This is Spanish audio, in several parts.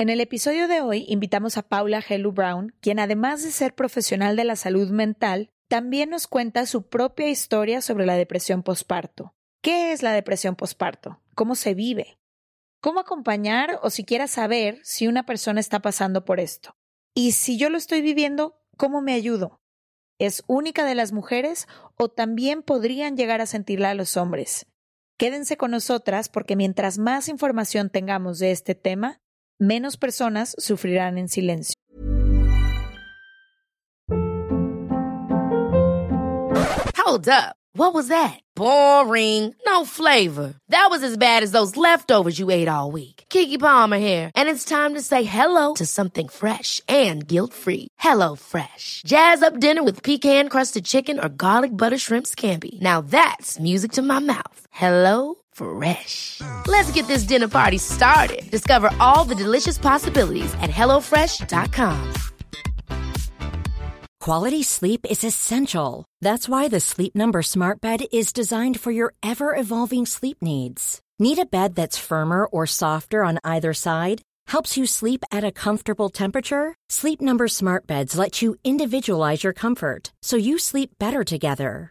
En el episodio de hoy invitamos a Paula Hellu Brown, quien además de ser profesional de la salud mental, también nos cuenta su propia historia sobre la depresión posparto. ¿Qué es la depresión posparto? ¿Cómo se vive? ¿Cómo acompañar o siquiera saber si una persona está pasando por esto? Y si yo lo estoy viviendo, ¿cómo me ayudo? ¿Es única de las mujeres o también podrían llegar a sentirla a los hombres? Quédense con nosotras porque mientras más información tengamos de este tema, menos personas sufrirán en silencio. Hold up. What was that? Boring. No flavor. That was as bad as those leftovers you ate all week. Kiki Palmer here, and it's time to say hello to something fresh and guilt-free. Hello Fresh. Jazz up dinner with pecan-crusted chicken or garlic butter shrimp scampi. Now that's music to my mouth. Hello Fresh. Let's get this dinner party started. Discover all the delicious possibilities at hellofresh.com. Quality sleep is essential. That's why the Sleep Number Smart Bed is designed for your ever evolving sleep needs. Need a bed that's firmer or softer on either side? Helps you sleep at a comfortable temperature? Sleep Number Smart Beds let you individualize your comfort so you sleep better together.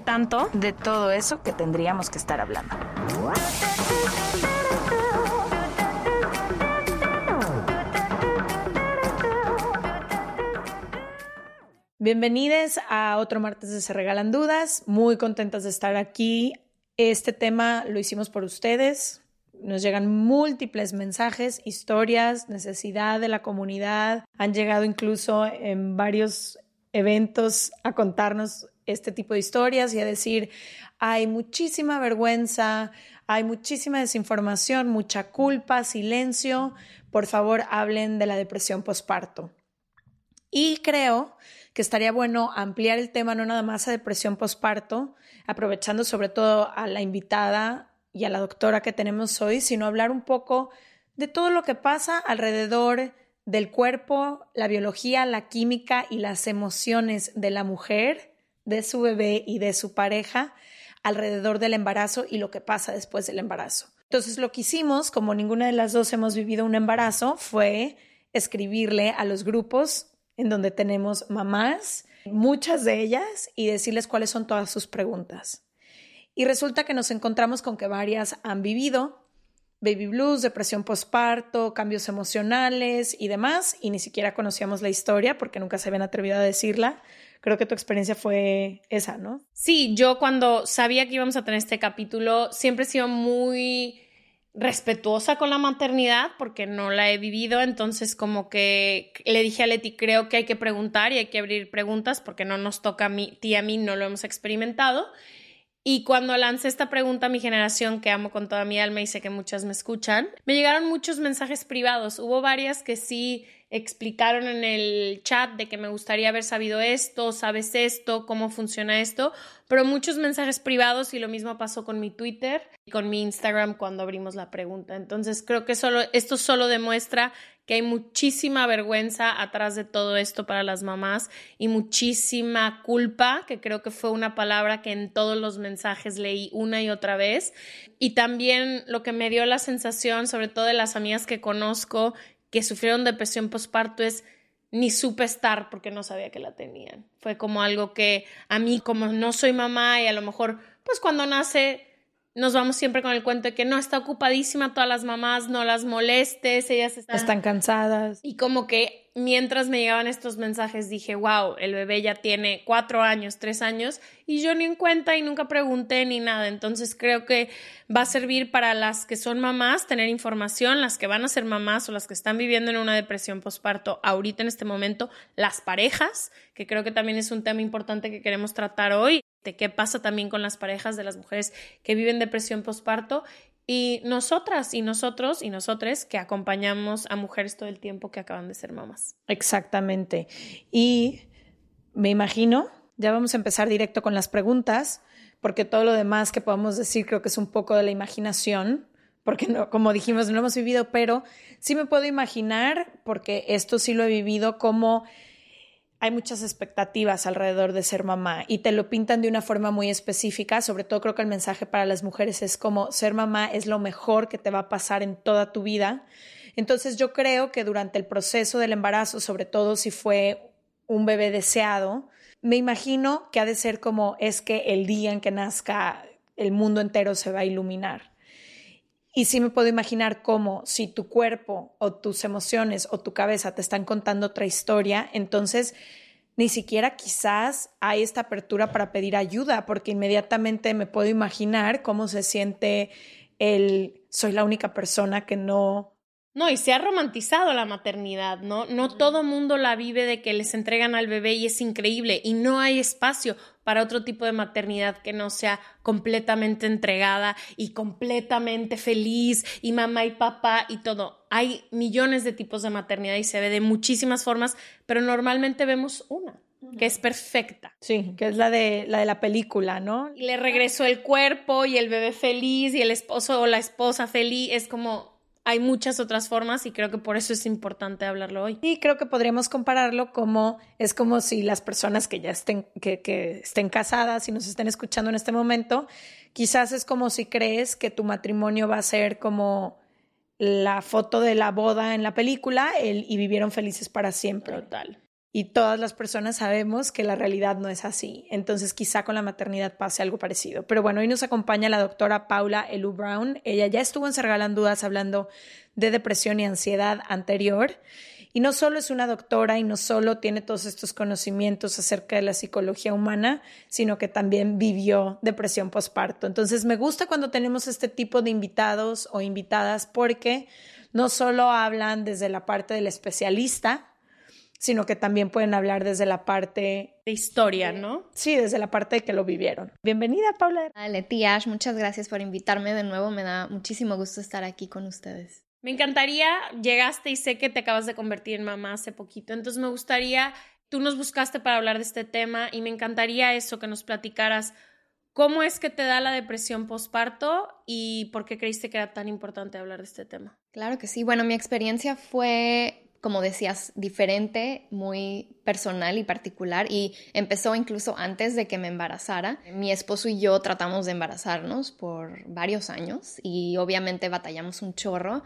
tanto. de todo eso que tendríamos que estar hablando. Bienvenidos a otro martes de Se Regalan Dudas. Muy contentas de estar aquí. Este tema lo hicimos por ustedes. Nos llegan múltiples mensajes, historias, necesidad de la comunidad. Han llegado incluso en varios eventos a contarnos este tipo de historias y a decir, hay muchísima vergüenza, hay muchísima desinformación, mucha culpa, silencio. Por favor, hablen de la depresión posparto. Y creo que estaría bueno ampliar el tema no nada más a depresión posparto, aprovechando sobre todo a la invitada y a la doctora que tenemos hoy, sino hablar un poco de todo lo que pasa alrededor del cuerpo, la biología, la química y las emociones de la mujer, de su bebé y de su pareja alrededor del embarazo y lo que pasa después del embarazo. Entonces lo que hicimos, como ninguna de las dos hemos vivido un embarazo, fue escribirle a los grupos en donde tenemos mamás, muchas de ellas, y decirles cuáles son todas sus preguntas. Y resulta que nos encontramos con que varias han vivido baby blues, depresión postparto, cambios emocionales y demás, y ni siquiera conocíamos la historia porque nunca se habían atrevido a decirla. Creo que tu experiencia fue esa, ¿no? Sí, yo cuando sabía que íbamos a tener este capítulo, siempre he sido muy respetuosa con la maternidad porque no la he vivido, entonces como que le dije a Leti, creo que hay que preguntar y hay que abrir preguntas porque no nos toca a mí, ti a mí no lo hemos experimentado. Y cuando lancé esta pregunta a mi generación, que amo con toda mi alma y sé que muchas me escuchan, me llegaron muchos mensajes privados. Hubo varias que sí explicaron en el chat de que me gustaría haber sabido esto, sabes esto, cómo funciona esto, pero muchos mensajes privados y lo mismo pasó con mi Twitter y con mi Instagram cuando abrimos la pregunta. Entonces creo que solo, esto solo demuestra que hay muchísima vergüenza atrás de todo esto para las mamás y muchísima culpa, que creo que fue una palabra que en todos los mensajes leí una y otra vez. Y también lo que me dio la sensación, sobre todo de las amigas que conozco que sufrieron depresión postparto es ni supe estar porque no sabía que la tenían. Fue como algo que a mí, como no soy mamá y a lo mejor, pues cuando nace nos vamos siempre con el cuento de que no está ocupadísima todas las mamás, no las molestes, ellas están, están cansadas. Y como que mientras me llegaban estos mensajes dije, wow, el bebé ya tiene cuatro años, tres años, y yo ni en cuenta y nunca pregunté ni nada. Entonces creo que va a servir para las que son mamás tener información, las que van a ser mamás o las que están viviendo en una depresión postparto ahorita en este momento, las parejas, que creo que también es un tema importante que queremos tratar hoy de qué pasa también con las parejas de las mujeres que viven depresión postparto y nosotras y nosotros y nosotres que acompañamos a mujeres todo el tiempo que acaban de ser mamás. Exactamente. Y me imagino, ya vamos a empezar directo con las preguntas, porque todo lo demás que podamos decir creo que es un poco de la imaginación, porque como dijimos, no hemos vivido, pero sí me puedo imaginar, porque esto sí lo he vivido, como hay muchas expectativas alrededor de ser mamá y te lo pintan de una forma muy específica. Sobre todo creo que el mensaje para las mujeres es como ser mamá es lo mejor que te va a pasar en toda tu vida. Entonces yo creo que durante el proceso del embarazo, sobre todo si fue un bebé deseado, me imagino que ha de ser como es que el día en que nazca el mundo entero se va a iluminar. Y sí me puedo imaginar cómo si tu cuerpo o tus emociones o tu cabeza te están contando otra historia, entonces ni siquiera quizás hay esta apertura para pedir ayuda, porque inmediatamente me puedo imaginar cómo se siente el soy la única persona que no no, y se ha romantizado la maternidad, ¿no? No todo mundo la vive de que les entregan al bebé y es increíble y no hay espacio para otro tipo de maternidad que no sea completamente entregada y completamente feliz y mamá y papá y todo. Hay millones de tipos de maternidad y se ve de muchísimas formas, pero normalmente vemos una que es perfecta. Sí, que es la de la de la película, ¿no? Y le regresó el cuerpo y el bebé feliz y el esposo o la esposa feliz, es como hay muchas otras formas y creo que por eso es importante hablarlo hoy. Y creo que podríamos compararlo como es como si las personas que ya estén, que, que estén casadas y nos estén escuchando en este momento, quizás es como si crees que tu matrimonio va a ser como la foto de la boda en la película el, y vivieron felices para siempre. Total y todas las personas sabemos que la realidad no es así. Entonces quizá con la maternidad pase algo parecido. Pero bueno, hoy nos acompaña la doctora Paula Elu Brown. Ella ya estuvo en Sergalan Dudas hablando de depresión y ansiedad anterior. Y no solo es una doctora y no solo tiene todos estos conocimientos acerca de la psicología humana, sino que también vivió depresión postparto. Entonces me gusta cuando tenemos este tipo de invitados o invitadas porque no solo hablan desde la parte del especialista, sino que también pueden hablar desde la parte de historia, ¿no? Sí, desde la parte de que lo vivieron. Bienvenida, Paula. Leti muchas gracias por invitarme de nuevo. Me da muchísimo gusto estar aquí con ustedes. Me encantaría, llegaste y sé que te acabas de convertir en mamá hace poquito, entonces me gustaría, tú nos buscaste para hablar de este tema y me encantaría eso, que nos platicaras cómo es que te da la depresión postparto y por qué creíste que era tan importante hablar de este tema. Claro que sí, bueno, mi experiencia fue como decías, diferente, muy personal y particular y empezó incluso antes de que me embarazara. Mi esposo y yo tratamos de embarazarnos por varios años y obviamente batallamos un chorro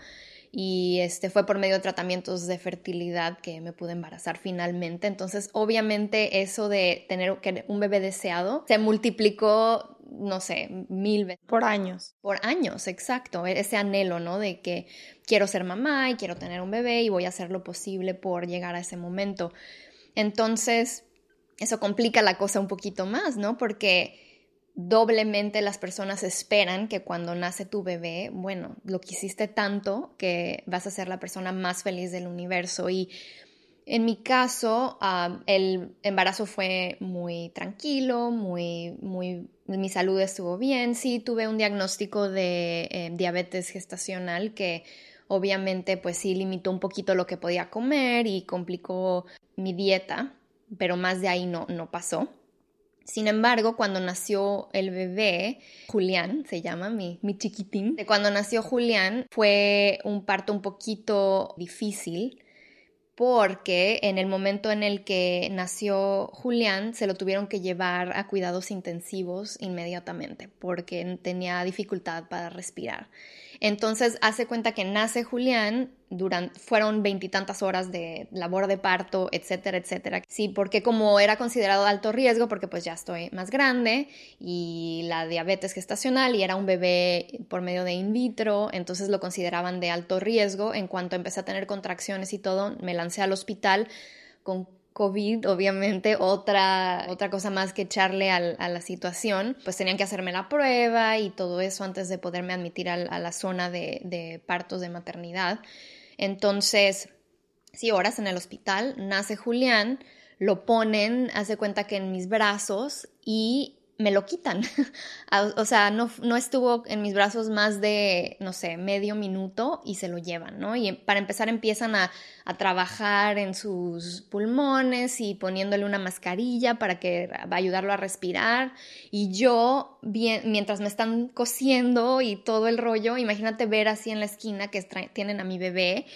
y este fue por medio de tratamientos de fertilidad que me pude embarazar finalmente. Entonces, obviamente eso de tener un bebé deseado se multiplicó no sé, mil veces. Por años. Por años, exacto. E-, ese anhelo, ¿no? De que quiero ser mamá y quiero tener un bebé y voy a hacer lo posible por llegar a ese momento. Entonces, eso complica la cosa un poquito más, ¿no? Porque doblemente las personas esperan que cuando nace tu bebé, bueno, lo quisiste tanto que vas a ser la persona más feliz del universo. Y en mi caso, el embarazo fue muy tranquilo, muy, muy, mi salud estuvo bien. Sí, tuve un diagnóstico de eh, diabetes gestacional que obviamente pues sí limitó un poquito lo que podía comer y complicó mi dieta, pero más de ahí no, no pasó. Sin embargo, cuando nació el bebé, Julián se llama mi, mi chiquitín, cuando nació Julián fue un parto un poquito difícil porque en el momento en el que nació Julián se lo tuvieron que llevar a cuidados intensivos inmediatamente porque tenía dificultad para respirar. Entonces hace cuenta que nace Julián, durante, fueron veintitantas horas de labor de parto, etcétera, etcétera. Sí, porque como era considerado alto riesgo, porque pues ya estoy más grande y la diabetes gestacional y era un bebé por medio de in vitro, entonces lo consideraban de alto riesgo. En cuanto empecé a tener contracciones y todo, me lancé al hospital con COVID, obviamente, otra, otra cosa más que echarle a la situación, pues tenían que hacerme la prueba y todo eso antes de poderme admitir a, la zona de, de, partos de maternidad. Entonces, sí, horas en el hospital, nace Julián, lo ponen, hace cuenta que en mis brazos y me lo quitan. o sea, no, no, estuvo en mis brazos más de, no sé, medio minuto y se lo llevan, ¿no? Y para empezar empiezan a, a trabajar en sus pulmones y poniéndole una mascarilla para que va a ayudarlo a respirar. Y yo, bien, mientras me están cosiendo y todo el rollo, imagínate ver así en la esquina que tienen a mi bebé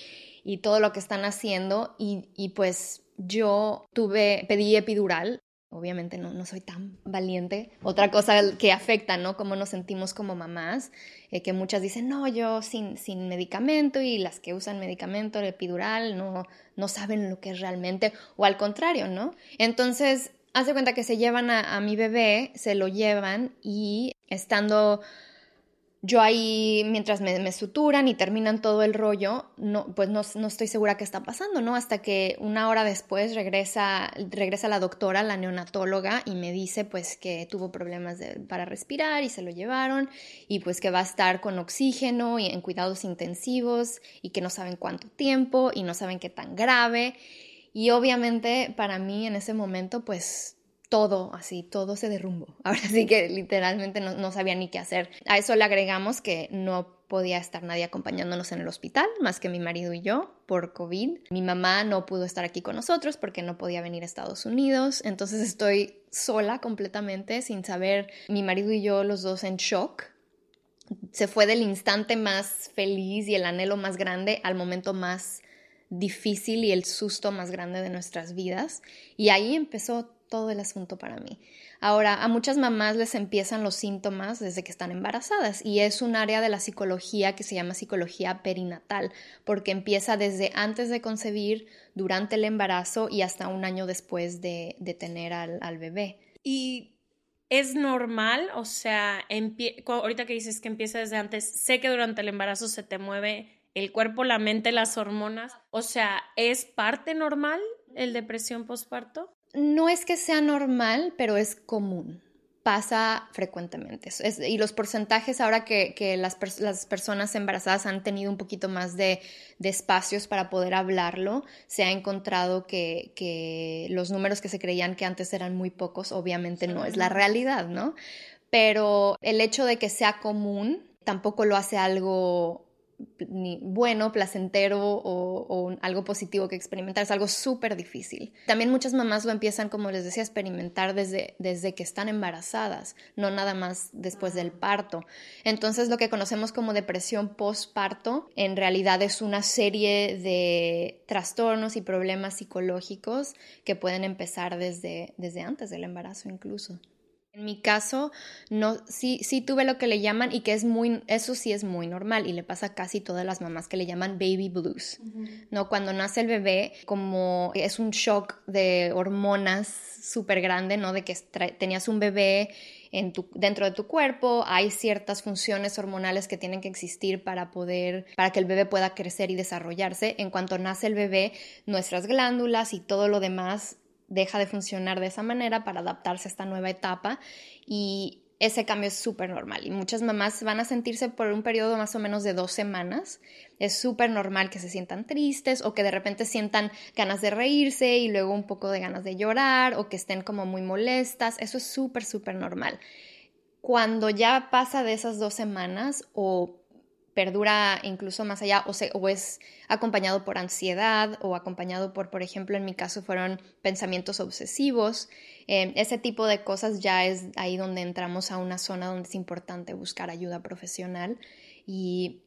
y todo lo que están haciendo y, y pues yo tuve, pedí epidural obviamente no, no soy tan valiente. Otra cosa que afecta, ¿no? Cómo nos sentimos como mamás, eh, que muchas dicen, no, yo sin, sin medicamento y las que usan medicamento, el epidural, no, no saben lo que es realmente, o al contrario, ¿no? Entonces, hace cuenta que se llevan a mi bebé, se lo llevan y estando yo ahí, mientras me, suturan y terminan todo el rollo, no, pues no, estoy segura qué está pasando, ¿no? Hasta que una hora después regresa, regresa la doctora, la neonatóloga, y me dice pues que tuvo problemas para respirar y se lo llevaron, y pues que va a estar con oxígeno y en cuidados intensivos, y que no saben cuánto tiempo, y no saben qué tan grave. Y obviamente para mí en ese momento pues todo, así, todo se derrumbó. Ahora sí que literalmente no, sabía ni qué hacer. A eso le agregamos que no podía estar nadie acompañándonos en el hospital, más que mi marido y yo, por COVID. Mi mamá no pudo estar aquí con nosotros porque no podía venir a Estados Unidos, entonces estoy sola completamente, sin saber, mi marido y yo los dos en shock. Se fue del instante más feliz y el anhelo más grande al momento más difícil y el susto más grande de nuestras vidas. Y ahí empezó todo el asunto para mí. Ahora, a muchas mamás les empiezan los síntomas desde que están embarazadas y es un área de la psicología que se llama psicología perinatal, porque empieza desde antes de concebir, durante el embarazo y hasta un año después de, tener al, bebé. Y es normal, o sea, ahorita que dices que empieza desde antes, sé que durante el embarazo se te mueve el cuerpo, la mente, las hormonas, o sea, ¿es parte normal el depresión postparto? no es que sea normal, pero es común. Pasa frecuentemente. y los porcentajes, ahora que, las, personas embarazadas han tenido un poquito más de, espacios para poder hablarlo, se ha encontrado que, los números que se creían que antes eran muy pocos, obviamente no es la realidad, ¿no? Pero el hecho de que sea común tampoco lo hace algo ni bueno, placentero o, algo positivo que experimentar. Es algo súper difícil. También muchas mamás lo empiezan, como les decía, a experimentar desde, desde que están embarazadas, no nada más después del parto. Entonces lo que conocemos como depresión postparto en realidad es una serie de trastornos y problemas psicológicos que pueden empezar desde, desde antes del embarazo incluso. En mi caso, no, sí, sí tuve lo que le llaman y que es muy, eso sí es muy normal y le pasa a casi todas las mamás que le llaman baby blues, ¿no? Cuando nace el bebé, como es un shock de hormonas súper grande, ¿no? De que tenías un bebé en tu, dentro de tu cuerpo, hay ciertas funciones hormonales que tienen que existir para poder, para que el bebé pueda crecer y desarrollarse. En cuanto nace el bebé, nuestras glándulas y todo lo demás deja de funcionar de esa manera para adaptarse a esta nueva etapa y ese cambio es súper normal y muchas mamás van a sentirse por un periodo más o menos de dos semanas. Es súper normal que se sientan tristes o que de repente sientan ganas de reírse y luego un poco de ganas de llorar o que estén como muy molestas. Eso es súper, súper normal. Cuando ya pasa de esas dos semanas o perdura incluso más allá o, es acompañado por ansiedad o acompañado por, por ejemplo, en mi caso fueron pensamientos obsesivos. Eh, ese tipo de cosas ya es ahí donde entramos a una zona donde es importante buscar ayuda profesional y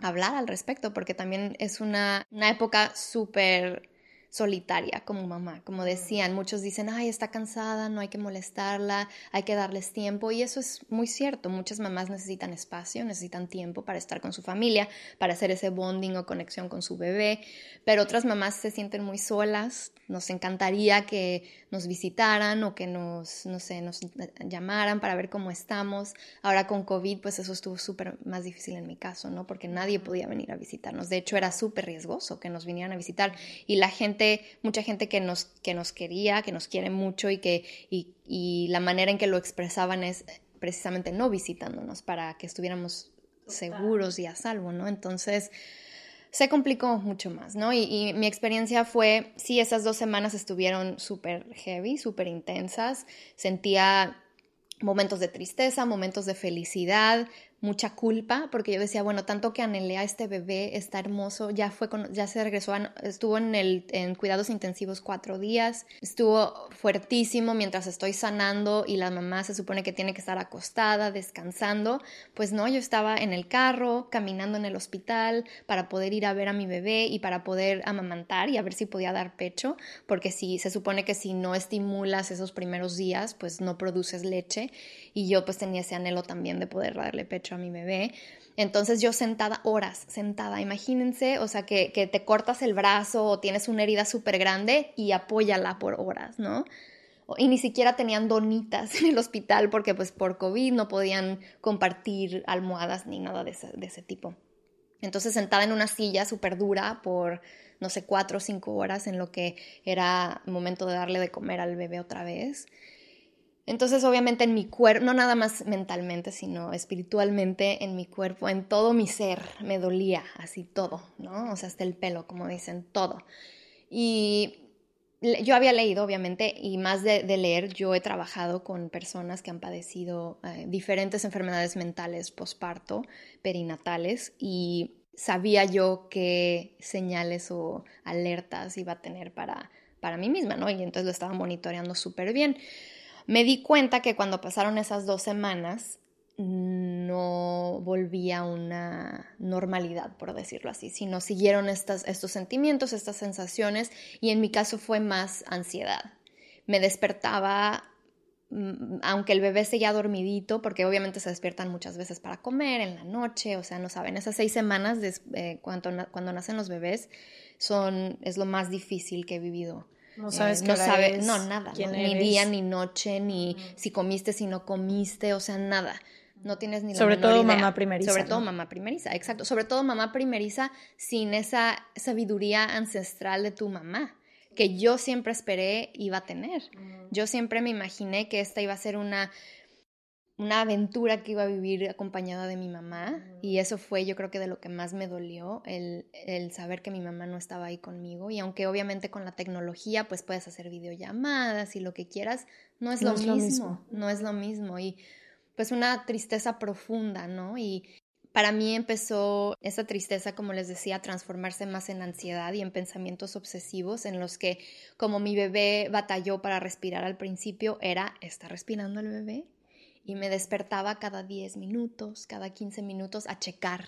hablar al respecto, porque también es una, una época súper solitaria como mamá. Como decían, muchos dicen, ay, está cansada, no hay que molestarla, hay que darles tiempo. Y eso es muy cierto. Muchas mamás necesitan espacio, necesitan tiempo para estar con su familia, para hacer ese bonding o conexión con su bebé. Pero otras mamás se sienten muy solas. Nos encantaría que nos visitaran o que nos, no sé, nos llamaran para ver cómo estamos. Ahora con COVID, pues eso estuvo súper más difícil en mi caso, ¿no? Porque nadie podía venir a visitarnos. De hecho, era súper riesgoso que nos vinieran a visitar. Y la gente mucha gente que nos, que nos quería, que nos quiere mucho y que y, la manera en que lo expresaban es precisamente no visitándonos para que estuviéramos seguros y a salvo, ¿no? Entonces se complicó mucho más, ¿no? Y, y mi experiencia fue, sí, esas dos semanas estuvieron súper heavy, súper intensas, sentía momentos de tristeza, momentos de felicidad, mucha culpa porque yo decía, bueno, tanto que anhelé a este bebé, está hermoso, ya fue con, ya se regresó, estuvo en, el, en cuidados intensivos cuatro días, estuvo fuertísimo mientras estoy sanando y la mamá se supone que tiene que estar acostada, descansando, pues no, yo estaba en el carro, caminando en el hospital para poder ir a ver a mi bebé y para poder amamantar y a ver si podía dar pecho, porque si se supone que si no estimulas esos primeros días, pues no produces leche y yo pues tenía ese anhelo también de poder darle pecho a mi bebé. Entonces yo sentada horas, sentada, imagínense, o sea, que, te cortas el brazo o tienes una herida súper grande y apóyala por horas, ¿no? Y ni siquiera tenían donitas en el hospital porque pues por COVID no podían compartir almohadas ni nada de ese, de ese tipo. Entonces sentada en una silla súper dura por, no sé, cuatro o cinco horas en lo que era momento de darle de comer al bebé otra vez. Entonces, obviamente en mi cuerpo, no nada más mentalmente, sino espiritualmente, en mi cuerpo, en todo mi ser, me dolía así todo, ¿no? O sea, hasta el pelo, como dicen, todo. Y yo había leído, obviamente, y más de, leer, yo he trabajado con personas que han padecido eh, diferentes enfermedades mentales posparto, perinatales, y sabía yo qué señales o alertas iba a tener para, para mí misma, ¿no? Y entonces lo estaba monitoreando súper bien. Me di cuenta que cuando pasaron esas dos semanas no volvía a una normalidad, por decirlo así, sino siguieron estos sentimientos, estas sensaciones y en mi caso fue más ansiedad. Me despertaba mm, aunque el bebé seguía dormidito, porque obviamente se despiertan muchas veces para comer en la noche, o sea, no saben, esas seis semanas eh, cuando, cuando, nacen los bebés son, es lo más difícil que he vivido no sabes eh, no sabe, no nada, ni día ni noche, ni si comiste, si no comiste, o sea, nada. No tienes ni la Sobre todo mamá primeriza. Sobre todo mamá primeriza, exacto. Sobre todo mamá primeriza sin esa sabiduría ancestral de tu mamá, que yo siempre esperé iba a tener. Yo siempre me imaginé que esta iba a ser una una aventura que iba a vivir acompañada de mi mamá y eso fue yo creo que de lo que más me dolió, el, el, saber que mi mamá no estaba ahí conmigo y aunque obviamente con la tecnología pues puedes hacer videollamadas y lo que quieras, no es, lo, mismo, lo mismo, no es lo mismo y pues una tristeza profunda, ¿no? Y para mí empezó esa tristeza, como les decía, a transformarse más en ansiedad y en pensamientos obsesivos en los que como mi bebé batalló para respirar al principio era, ¿está respirando el bebé? Y me despertaba cada 10 minutos, cada 15 minutos a checar.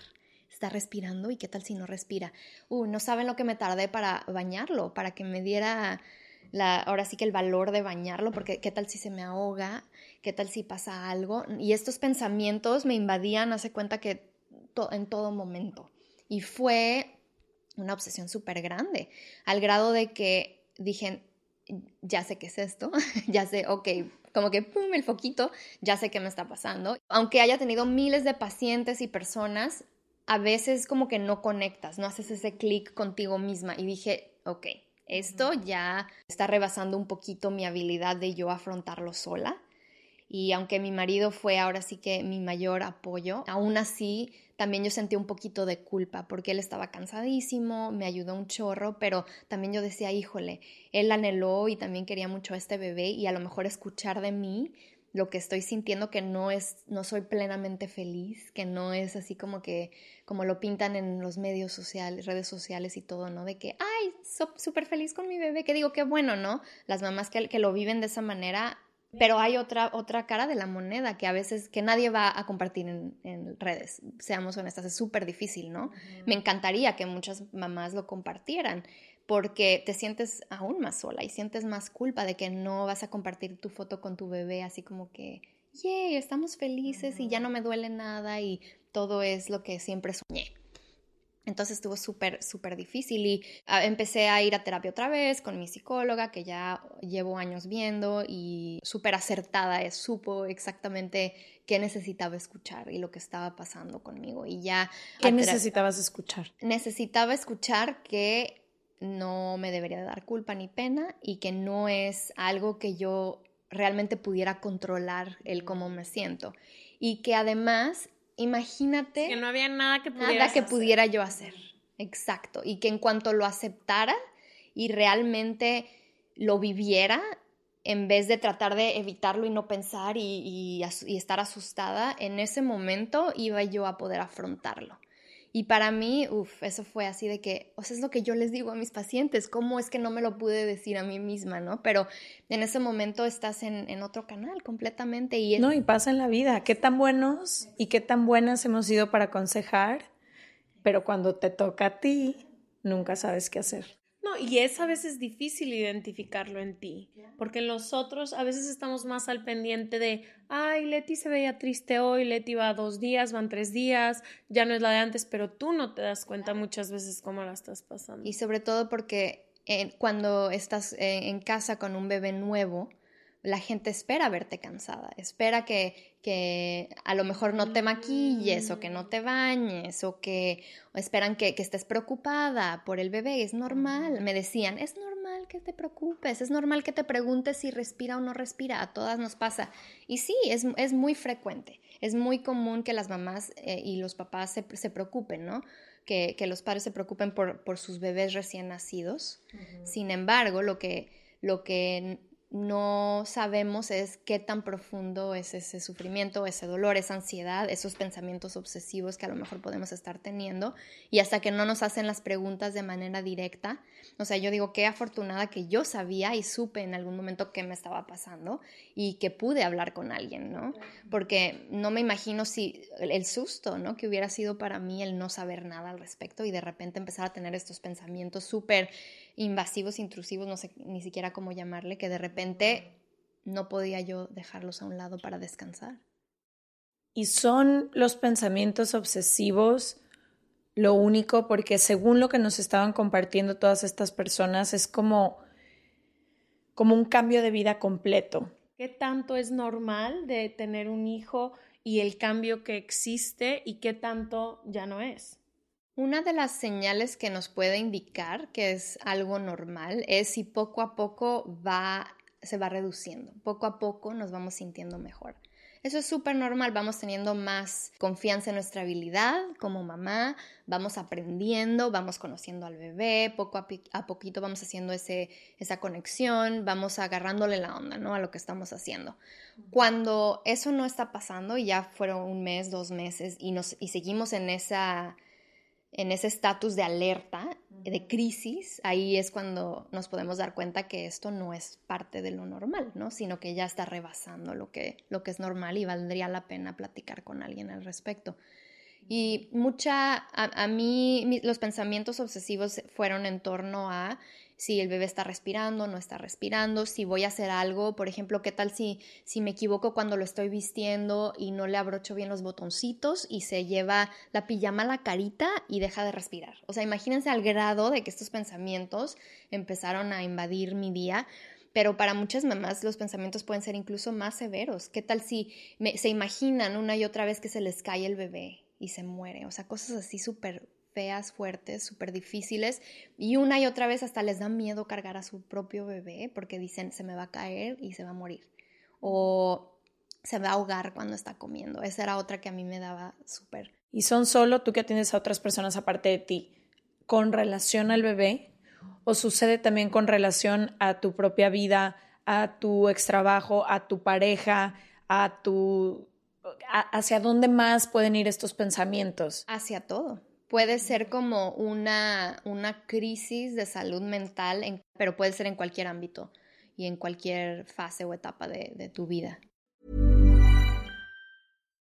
¿Está respirando? ¿Y qué tal si no respira? Uh, no saben lo que me tardé para bañarlo, para que me diera la, ahora sí que el valor de bañarlo, porque qué tal si se me ahoga, qué tal si pasa algo. Y estos pensamientos me invadían, hace cuenta que en todo momento. Y fue una obsesión súper grande, al grado de que dije, ya sé qué es esto, ya sé, ok, como que, pum, el foquito, ya sé qué me está pasando. Aunque haya tenido miles de pacientes y personas, a veces como que no conectas, no haces ese clic contigo misma. Y dije, ok, esto ya está rebasando un poquito mi habilidad de yo afrontarlo sola. Y aunque mi marido fue ahora sí que mi mayor apoyo, aún así también yo sentí un poquito de culpa porque él estaba cansadísimo, me ayudó un chorro, pero también yo decía, híjole, él anheló y también quería mucho a este bebé y a lo mejor escuchar de mí lo que estoy sintiendo que no es no soy plenamente feliz, que no es así como que como lo pintan en los medios sociales, redes sociales y todo, ¿no? De que, ay, súper feliz con mi bebé, que digo, qué bueno, ¿no? Las mamás que, que lo viven de esa manera pero hay otra, otra cara de la moneda que a veces que nadie va a compartir en, redes, seamos honestas, es súper difícil, ¿no? Me encantaría que muchas mamás lo compartieran, porque te sientes aún más sola y sientes más culpa de que no vas a compartir tu foto con tu bebé así como que, yay, estamos felices y ya no me duele nada y todo es lo que siempre soñé. Entonces estuvo súper, súper difícil y ah, empecé a ir a terapia otra vez con mi psicóloga que ya llevo años viendo y súper acertada, es, supo exactamente qué necesitaba escuchar y lo que estaba pasando conmigo. Y ya... ¿Qué necesitabas escuchar? Necesitaba escuchar que no me debería dar culpa ni pena y que no es algo que yo realmente pudiera controlar el cómo me siento. Y que además imagínate... Que no había nada que pudiera que pudiera yo hacer. Exacto. Y que en cuanto lo aceptara y realmente lo viviera, en vez de tratar de evitarlo y no pensar y, y, estar asustada, en ese momento iba yo a poder afrontarlo. Y para mí, uff, eso fue así de que, o sea, es lo que yo les digo a mis pacientes, cómo es que no me lo pude decir a mí misma, ¿no? Pero en ese momento estás en, en otro canal completamente y... No, y pasa en la vida, qué tan buenos y qué tan buenas hemos sido para aconsejar, pero cuando te toca a ti, nunca sabes qué hacer. No, y es a veces difícil identificarlo en ti, porque en los otros a veces estamos más al pendiente de, ay, Leti se veía triste hoy, Leti va dos días, van tres días, ya no es la de antes, pero tú no te das cuenta muchas veces cómo la estás pasando. Y sobre todo porque eh, cuando estás eh, en casa con un bebé nuevo, la gente espera verte cansada, espera que, que a lo mejor no te maquilles o que no te bañes o que esperan que, que, estés preocupada por el bebé. Es normal, me decían, es normal que te preocupes, es normal que te preguntes si respira o no respira, a todas nos pasa. Y sí, es, es muy frecuente, es muy común que las mamás eh, y los papás se, se preocupen, ¿no? Que, que, los padres se preocupen por, por sus bebés recién nacidos. Sin embargo, lo que, lo que no sabemos es qué tan profundo es ese sufrimiento, ese dolor, esa ansiedad, esos pensamientos obsesivos que a lo mejor podemos estar teniendo y hasta que no nos hacen las preguntas de manera directa. O sea, yo digo qué afortunada que yo sabía y supe en algún momento qué me estaba pasando y que pude hablar con alguien, ¿no? Porque no me imagino si el susto, ¿no? Que hubiera sido para mí el no saber nada al respecto y de repente empezar a tener estos pensamientos súper invasivos, intrusivos, no sé ni siquiera cómo llamarle, que de repente no podía yo dejarlos a un lado para descansar. Y son los pensamientos obsesivos lo único, porque según lo que nos estaban compartiendo todas estas personas, es como, como un cambio de vida completo. ¿Qué tanto es normal de tener un hijo y el cambio que existe y qué tanto ya no es? Una de las señales que nos puede indicar que es algo normal es si poco a poco va, se va reduciendo, poco a poco nos vamos sintiendo mejor. Eso es súper normal, vamos teniendo más confianza en nuestra habilidad como mamá, vamos aprendiendo, vamos conociendo al bebé, poco a, poquito vamos haciendo ese, esa conexión, vamos agarrándole la onda ¿no? a lo que estamos haciendo. Cuando eso no está pasando y ya fueron un mes, dos meses y, nos, y seguimos en esa en ese estatus de alerta, de crisis, ahí es cuando nos podemos dar cuenta que esto no es parte de lo normal, ¿no? Sino que ya está rebasando lo que, lo que es normal y valdría la pena platicar con alguien al respecto. Y mucha, a, mí los pensamientos obsesivos fueron en torno a si el bebé está respirando, no está respirando, si voy a hacer algo, por ejemplo, qué tal si, si me equivoco cuando lo estoy vistiendo y no le abrocho bien los botoncitos y se lleva la pijama a la carita y deja de respirar. O sea, imagínense al grado de que estos pensamientos empezaron a invadir mi día pero para muchas mamás los pensamientos pueden ser incluso más severos. ¿Qué tal si se imaginan una y otra vez que se les cae el bebé y se muere? O sea, cosas así súper feas, fuertes, súper difíciles, y una y otra vez hasta les da miedo cargar a su propio bebé porque dicen se me va a caer y se va a morir, o se va a ahogar cuando está comiendo. Esa era otra que a mí me daba súper. ¿Y son solo tú que tienes a otras personas aparte de ti con relación al bebé? ¿O sucede también con relación a tu propia vida, a tu extrabajo, a tu pareja, a tu... ¿Hacia dónde más pueden ir estos pensamientos? Hacia todo puede ser como una, una crisis de salud mental, pero puede ser en cualquier ámbito y en cualquier fase o etapa de, de tu vida.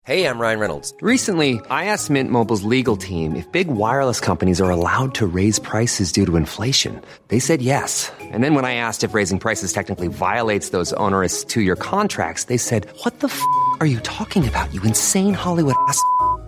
Hey, I'm Ryan Reynolds. Recently, I asked Mint Mobile's legal team if big wireless companies are allowed to raise prices due to inflation. They said yes. And then when I asked if raising prices technically violates those onerous two year contracts, they said, What the f are you talking about, you insane Hollywood ass?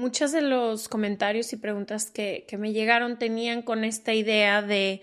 Muchos de los comentarios y preguntas que, que me llegaron tenían con esta idea de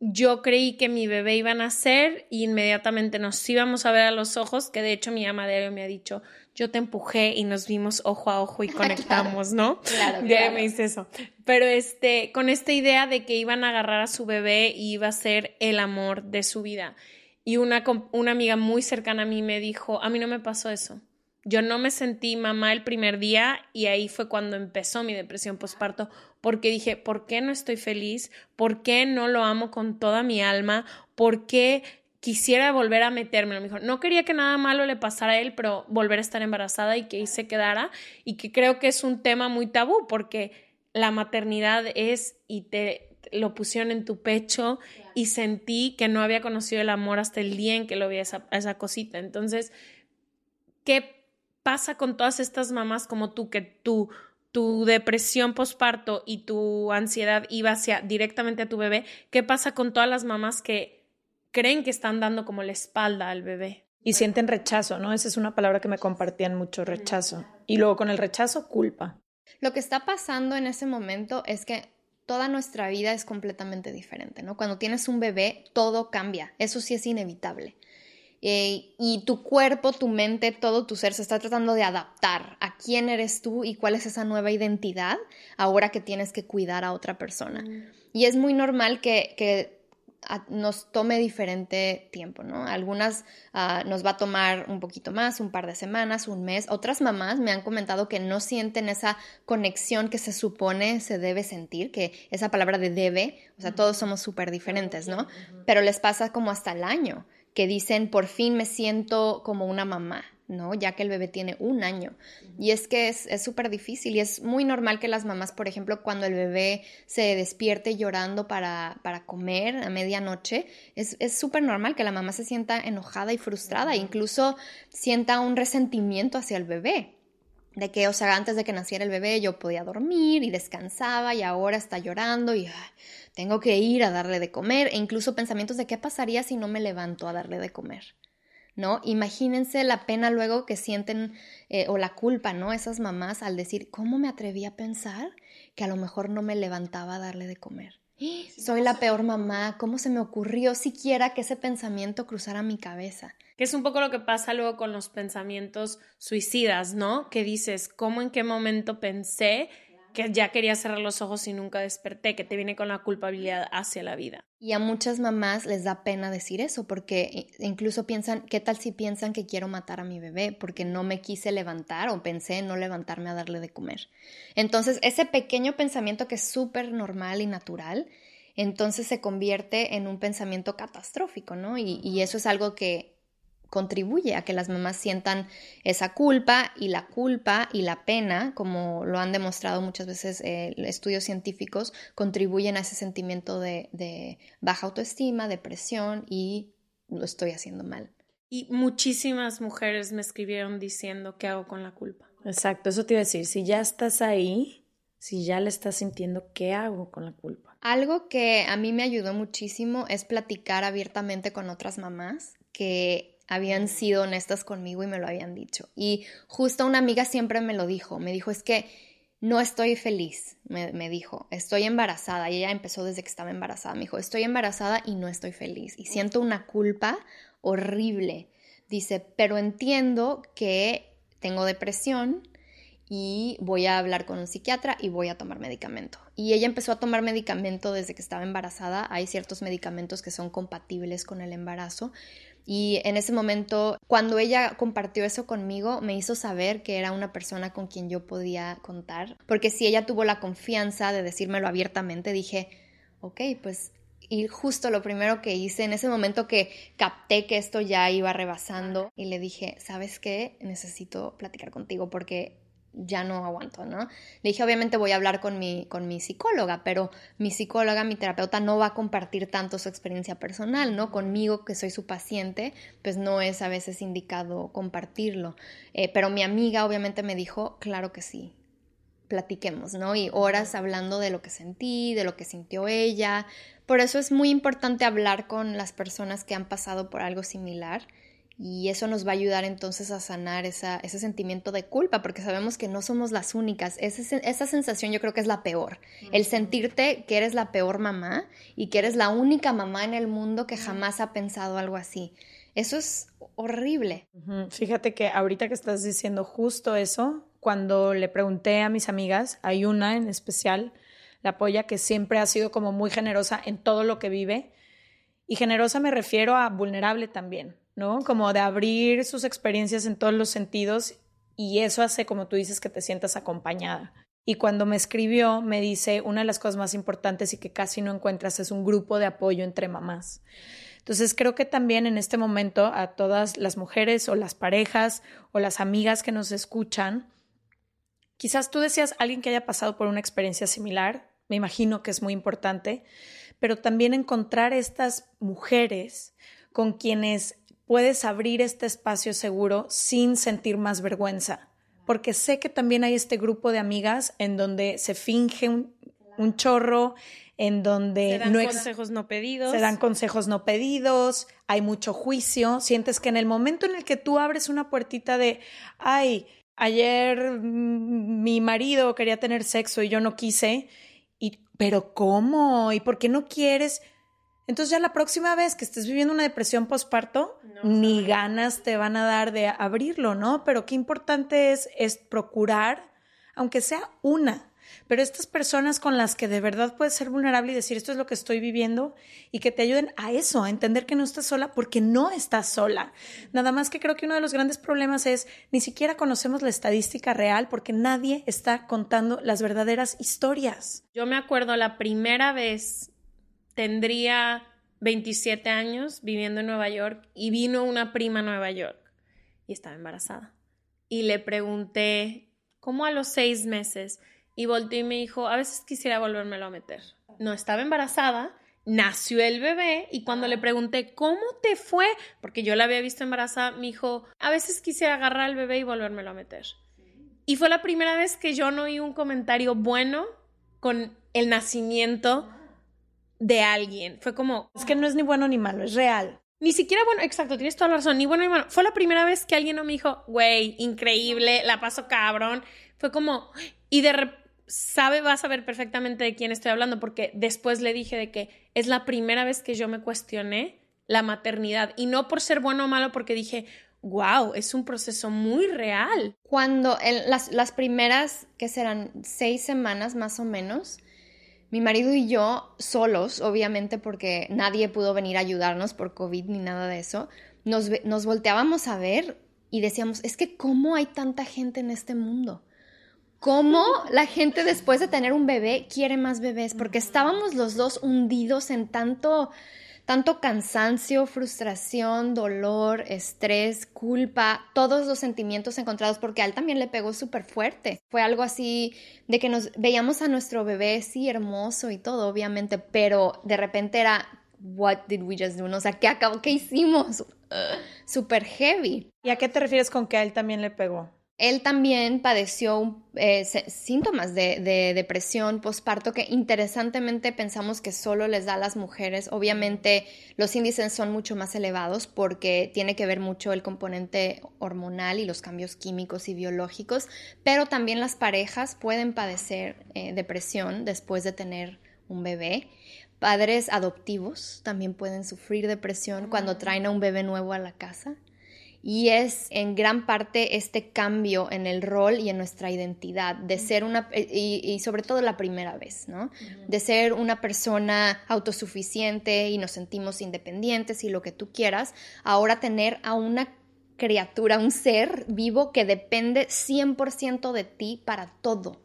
yo creí que mi bebé iba a nacer y inmediatamente nos íbamos a ver a los ojos, que de hecho mi ama diario me ha dicho, yo te empujé y nos vimos ojo a ojo y conectamos, ¿no? Claro, claro. me dice eso. Pero este, con esta idea de que iban a agarrar a su bebé y iba a ser el amor de su vida. Y una, una amiga muy cercana a mí me dijo, a mí no me pasó eso. Yo no me sentí mamá el primer día y ahí fue cuando empezó mi depresión postparto, porque dije, ¿por qué no estoy feliz? ¿Por qué no lo amo con toda mi alma? ¿Por qué quisiera volver a meterme? Me dijo, no quería que nada malo le pasara a él, pero volver a estar embarazada y que ahí se quedara. Y que creo que es un tema muy tabú, porque la maternidad es y te lo pusieron en tu pecho y sentí que no había conocido el amor hasta el día en que lo vi a esa, a esa cosita. Entonces, ¿qué pasa con todas estas mamás como tú que tú tu depresión posparto y tu ansiedad iba hacia directamente a tu bebé, ¿qué pasa con todas las mamás que creen que están dando como la espalda al bebé? Y sienten rechazo, ¿no? Esa es una palabra que me compartían mucho, rechazo. Y luego con el rechazo, culpa. Lo que está pasando en ese momento es que toda nuestra vida es completamente diferente, ¿no? Cuando tienes un bebé, todo cambia. Eso sí es inevitable. Eh, y tu cuerpo, tu mente, todo tu ser se está tratando de adaptar a quién eres tú y cuál es esa nueva identidad ahora que tienes que cuidar a otra persona. Y es muy normal que, que a- nos tome diferente tiempo, ¿no? Algunas ah, nos va a tomar un poquito más, un par de semanas, un mes. Otras mamás me han comentado que no sienten esa conexión que se supone se debe sentir, que esa palabra de debe, o sea, todos somos súper diferentes, ¿no? Pero les pasa como hasta el año, que dicen, por fin me siento como una mamá, ¿no? Ya que el bebé tiene un año. Y es que es es súper difícil y es muy normal que las mamás, por ejemplo, cuando el bebé se despierte llorando para, para comer a medianoche, es es súper normal que la mamá se sienta enojada y frustrada, incluso sienta un resentimiento hacia el bebé. De que, o sea, antes de que naciera el bebé yo podía dormir y descansaba y ahora está llorando y tengo que ir a darle de comer e incluso pensamientos de qué pasaría si no me levanto a darle de comer. ¿No? Imagínense la pena luego que sienten eh, o la culpa, ¿no? Esas mamás al decir, ¿cómo me atreví a pensar que a lo mejor no me levantaba a darle de comer? Soy la peor mamá, ¿cómo se me ocurrió siquiera que ese pensamiento cruzara mi cabeza? Que es un poco lo que pasa luego con los pensamientos suicidas, ¿no? Que dices, ¿cómo en qué momento pensé que ya quería cerrar los ojos y nunca desperté, que te viene con la culpabilidad hacia la vida. Y a muchas mamás les da pena decir eso, porque incluso piensan, ¿qué tal si piensan que quiero matar a mi bebé porque no me quise levantar o pensé en no levantarme a darle de comer? Entonces, ese pequeño pensamiento que es súper normal y natural, entonces se convierte en un pensamiento catastrófico, ¿no? Y, y eso es algo que contribuye a que las mamás sientan esa culpa y la culpa y la pena, como lo han demostrado muchas veces eh, estudios científicos, contribuyen a ese sentimiento de, baja autoestima, depresión y lo estoy haciendo mal. Y muchísimas mujeres me escribieron diciendo qué hago con la culpa. Exacto, eso te iba a decir, si ya estás ahí, si ya le estás sintiendo, ¿qué hago con la culpa? Algo que a mí me ayudó muchísimo es platicar abiertamente con otras mamás que habían sido honestas conmigo y me lo habían dicho. Y justo una amiga siempre me lo dijo, me dijo, es que no estoy feliz, me, dijo, estoy embarazada. Y ella empezó desde que estaba embarazada, me dijo, estoy embarazada y no estoy feliz. Y siento una culpa horrible. Dice, pero entiendo que tengo depresión y voy a hablar con un psiquiatra y voy a tomar medicamento. Y ella empezó a tomar medicamento desde que estaba embarazada. Hay ciertos medicamentos que son compatibles con el embarazo, y en ese momento, cuando ella compartió eso conmigo, me hizo saber que era una persona con quien yo podía contar, porque si ella tuvo la confianza de decírmelo abiertamente, dije, ok, pues y justo lo primero que hice en ese momento que capté que esto ya iba rebasando y le dije, ¿sabes qué? Necesito platicar contigo porque ya no aguanto, ¿no? Le dije, obviamente voy a hablar con mi, con mi psicóloga, pero mi psicóloga, mi terapeuta no va a compartir tanto su experiencia personal, ¿no? Conmigo, que soy su paciente, pues no es a veces indicado compartirlo. Eh, pero mi amiga obviamente me dijo, claro que sí, platiquemos, ¿no? Y horas hablando de lo que sentí, de lo que sintió ella. Por eso es muy importante hablar con las personas que han pasado por algo similar y eso nos va a ayudar entonces a sanar esa, ese sentimiento de culpa, porque sabemos que no somos las únicas. esa sensación yo creo que es la peor. El sentirte que eres la peor mamá y que eres la única mamá en el mundo que jamás ha pensado algo así. Eso es horrible. Fíjate que ahorita que estás diciendo justo eso, cuando le pregunté a mis amigas, hay una en especial, la polla, que siempre ha sido como muy generosa en todo lo que vive. Y generosa me refiero a vulnerable también. ¿No? Como de abrir sus experiencias en todos los sentidos y eso hace, como tú dices, que te sientas acompañada. Y cuando me escribió, me dice, una de las cosas más importantes y que casi no encuentras es un grupo de apoyo entre mamás. Entonces creo que también en este momento a todas las mujeres o las parejas o las amigas que nos escuchan, quizás tú decías alguien que haya pasado por una experiencia similar, me imagino que es muy importante, pero también encontrar estas mujeres con quienes puedes abrir este espacio seguro sin sentir más vergüenza. Porque sé que también hay este grupo de amigas en donde se finge un, chorro, en donde se dan consejos no pedidos. Se dan consejos no pedidos, hay mucho juicio. Sientes que en el momento en el que tú abres una puertita de, ay, ayer mi marido quería tener sexo y yo no quise, y, pero ¿cómo? ¿Y por qué no quieres? Entonces ya la próxima vez que estés viviendo una depresión postparto, ni ganas te van a dar de abrirlo, ¿no? Pero qué importante es, es procurar, aunque sea una, pero estas personas con las que de verdad puedes ser vulnerable y decir esto es lo que estoy viviendo y que te ayuden a eso, a entender que no estás sola porque no estás sola. Nada más que creo que uno de los grandes problemas es ni siquiera conocemos la estadística real porque nadie está contando las verdaderas historias. Yo me acuerdo la primera vez tendría 27 años viviendo en Nueva York y vino una prima a Nueva York y estaba embarazada. Y le pregunté, ¿cómo a los seis meses? Y volteó y me dijo, a veces quisiera volvérmelo a meter. No estaba embarazada, nació el bebé y cuando le pregunté, ¿cómo te fue? Porque yo la había visto embarazada, me dijo, a veces quisiera agarrar al bebé y volvérmelo a meter. Y fue la primera vez que yo no oí un comentario bueno con el nacimiento de alguien. Fue como... Es que no es ni bueno ni malo, es real. Ni siquiera bueno, exacto, tienes toda la razón, ni bueno ni malo. Fue la primera vez que alguien no me dijo, güey, increíble, la paso cabrón. Fue como, y de repente sabe, va a saber perfectamente de quién estoy hablando, porque después le dije de que es la primera vez que yo me cuestioné la maternidad y no por ser bueno o malo, porque dije, wow, es un proceso muy real. Cuando en las, las primeras, que serán seis semanas más o menos, mi marido y yo solos, obviamente porque nadie pudo venir a ayudarnos por COVID ni nada de eso, nos, nos volteábamos a ver y decíamos, es que ¿cómo hay tanta gente en este mundo? cómo la gente después de tener un bebé quiere más bebés, porque estábamos los dos hundidos en tanto, tanto cansancio, frustración, dolor, estrés, culpa, todos los sentimientos encontrados, porque a él también le pegó súper fuerte. Fue algo así de que nos veíamos a nuestro bebé, sí, hermoso y todo, obviamente, pero de repente era, what did we just do? O sea, ¿qué acabó? ¿Qué hicimos? Súper heavy. ¿Y a qué te refieres con que a él también le pegó? Él también padeció eh, síntomas de, depresión postparto que interesantemente pensamos que solo les da a las mujeres. Obviamente los índices son mucho más elevados porque tiene que ver mucho el componente hormonal y los cambios químicos y biológicos, pero también las parejas pueden padecer eh, depresión después de tener un bebé. Padres adoptivos también pueden sufrir depresión cuando traen a un bebé nuevo a la casa y es en gran parte este cambio en el rol y en nuestra identidad, de ser una, eh, y, sobre todo la primera vez, ¿no? De ser una persona autosuficiente y nos sentimos independientes y lo que tú quieras, ahora tener a una criatura, un ser vivo que depende 100% de ti para todo.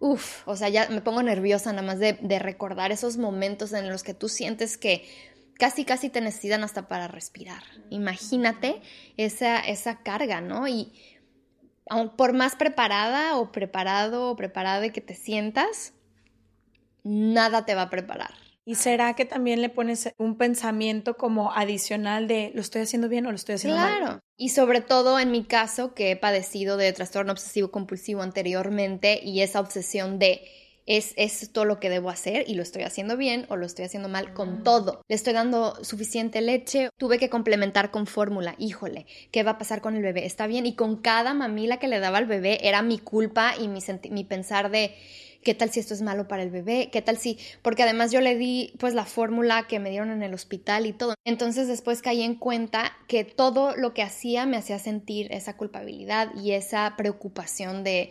Uf, o sea, ya me pongo nerviosa nada más de, de recordar esos momentos en los que tú sientes que casi casi te necesitan hasta para respirar. Imagínate esa, esa carga, ¿no? Y por más preparada o preparado o preparada que te sientas, nada te va a preparar. ¿Y será que también le pones un pensamiento como adicional de lo estoy haciendo bien o lo estoy haciendo mal? Claro. Y sobre todo en mi caso, que he padecido de trastorno obsesivo compulsivo anteriormente y esa obsesión de es esto lo que debo hacer y lo estoy haciendo bien o lo estoy haciendo mal con todo. Le estoy dando suficiente leche, tuve que complementar con fórmula, híjole, ¿qué va a pasar con el bebé? Está bien y con cada mamila que le daba al bebé era mi culpa y mi, mi pensar de ¿qué tal si esto es malo para el bebé? ¿Qué tal si? Porque además yo le di pues la fórmula que me dieron en el hospital y todo. Entonces después caí en cuenta que todo lo que hacía me hacía sentir esa culpabilidad y esa preocupación de,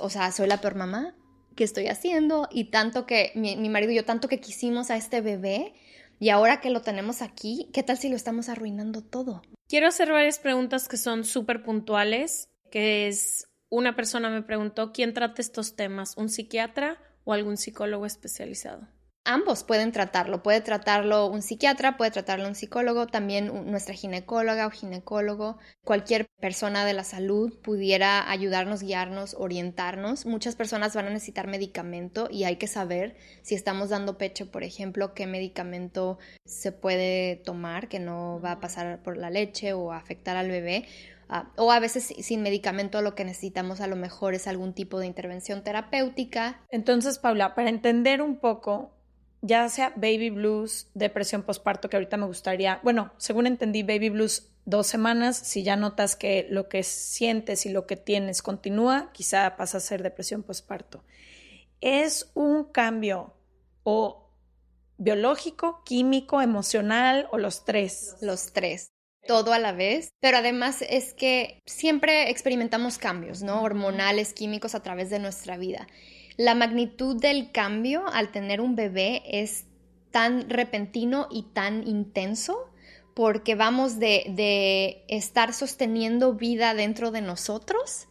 o sea, soy la peor mamá, que estoy haciendo y tanto que mi, marido y yo, tanto que quisimos a este bebé y ahora que lo tenemos aquí, ¿qué tal si lo estamos arruinando todo? Quiero hacer varias preguntas que son súper puntuales, que es, una persona me preguntó, ¿quién trata estos temas? ¿Un psiquiatra o algún psicólogo especializado? Ambos pueden tratarlo. Puede tratarlo un psiquiatra, puede tratarlo un psicólogo, también nuestra ginecóloga o ginecólogo. Cualquier persona de la salud pudiera ayudarnos, guiarnos, orientarnos. Muchas personas van a necesitar medicamento y hay que saber si estamos dando pecho, por ejemplo, qué medicamento se puede tomar que no va a pasar por la leche o afectar al bebé. Ah, o a veces sin medicamento lo que necesitamos a lo mejor es algún tipo de intervención terapéutica. Entonces, Paula, para entender un poco ya sea baby blues, depresión postparto, que ahorita me gustaría, bueno, según entendí, baby blues dos semanas, si ya notas que lo que sientes y lo que tienes continúa, quizá pasa a ser depresión postparto. Es un cambio o biológico, químico, emocional o los tres. Los tres todo a la vez, pero además es que siempre experimentamos cambios, ¿no? Hormonales, químicos a través de nuestra vida la magnitud del cambio al tener un bebé es tan repentino y tan intenso porque vamos de, estar sosteniendo vida dentro de nosotros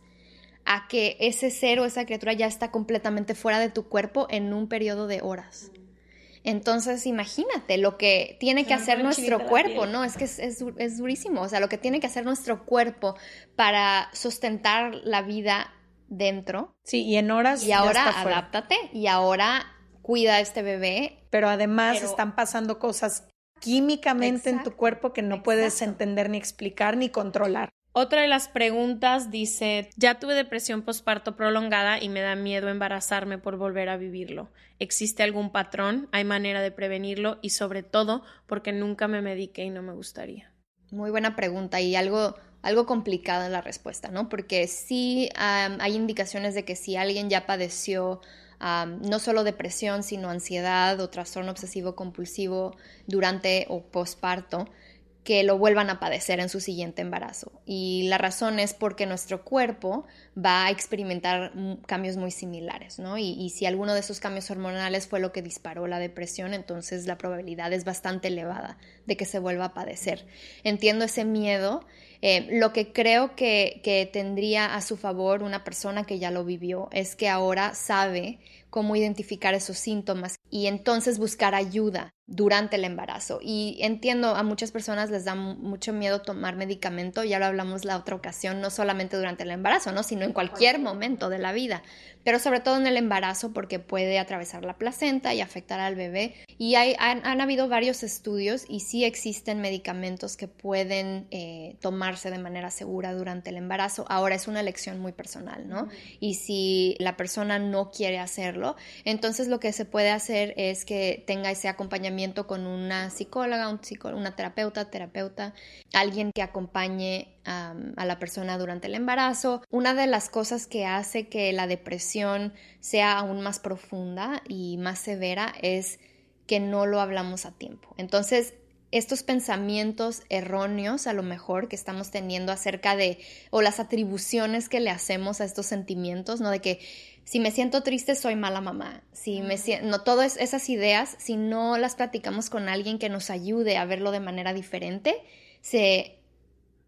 a que ese ser o esa criatura ya está completamente fuera de tu cuerpo en un periodo de horas. Entonces, imagínate lo que tiene que hacer nuestro cuerpo, ¿no? Es que es, es, durísimo, o sea, lo que tiene que hacer nuestro cuerpo para sustentar la vida dentro. Sí, y en horas. Y ahora adáptate y ahora cuida a este bebé. Pero además están pasando cosas químicamente en tu cuerpo que no puedes entender ni explicar ni controlar. Otra de las preguntas dice, ya tuve depresión postparto prolongada y me da miedo embarazarme por volver a vivirlo. ¿Existe algún patrón? ¿Hay manera de prevenirlo? Y sobre todo, porque nunca me mediqué y no me gustaría. Muy buena pregunta y algo, algo complicada la respuesta, ¿no? Porque sí hay indicaciones de que si alguien ya padeció no solo depresión, sino ansiedad o trastorno obsesivo compulsivo durante o postparto, que lo vuelvan a padecer en su siguiente embarazo. Y la razón es porque nuestro cuerpo va a experimentar cambios muy similares, ¿no? Y, si alguno de esos cambios hormonales fue lo que disparó la depresión, entonces la probabilidad es bastante elevada de que se vuelva a padecer. Entiendo ese miedo. Eh, lo que creo que, que tendría a su favor una persona que ya lo vivió es que ahora sabe cómo identificar esos síntomas y entonces buscar ayuda durante el embarazo. Y entiendo, a muchas personas les da mucho miedo tomar medicamento, ya lo hablamos la otra ocasión, no solamente durante el embarazo, ¿no? sino en cualquier momento de la vida, pero sobre todo en el embarazo porque puede atravesar la placenta y afectar al bebé. Y hay, han, habido varios estudios y sí existen medicamentos que pueden eh, tomarse de manera segura durante el embarazo. Ahora es una elección muy personal, ¿no? Y si la persona no quiere hacerlo, entonces lo que se puede hacer es que tenga ese acompañamiento con una psicóloga, un una terapeuta, terapeuta, alguien que acompañe a la persona durante el embarazo. Una de las cosas que hace que la depresión sea aún más profunda y más severa es que no lo hablamos a tiempo. Entonces, estos pensamientos erróneos a lo mejor que estamos teniendo acerca de o las atribuciones que le hacemos a estos sentimientos, ¿no? De que si me siento triste soy mala mamá, si me siento, no todas esas ideas, si no las platicamos con alguien que nos ayude a verlo de manera diferente, se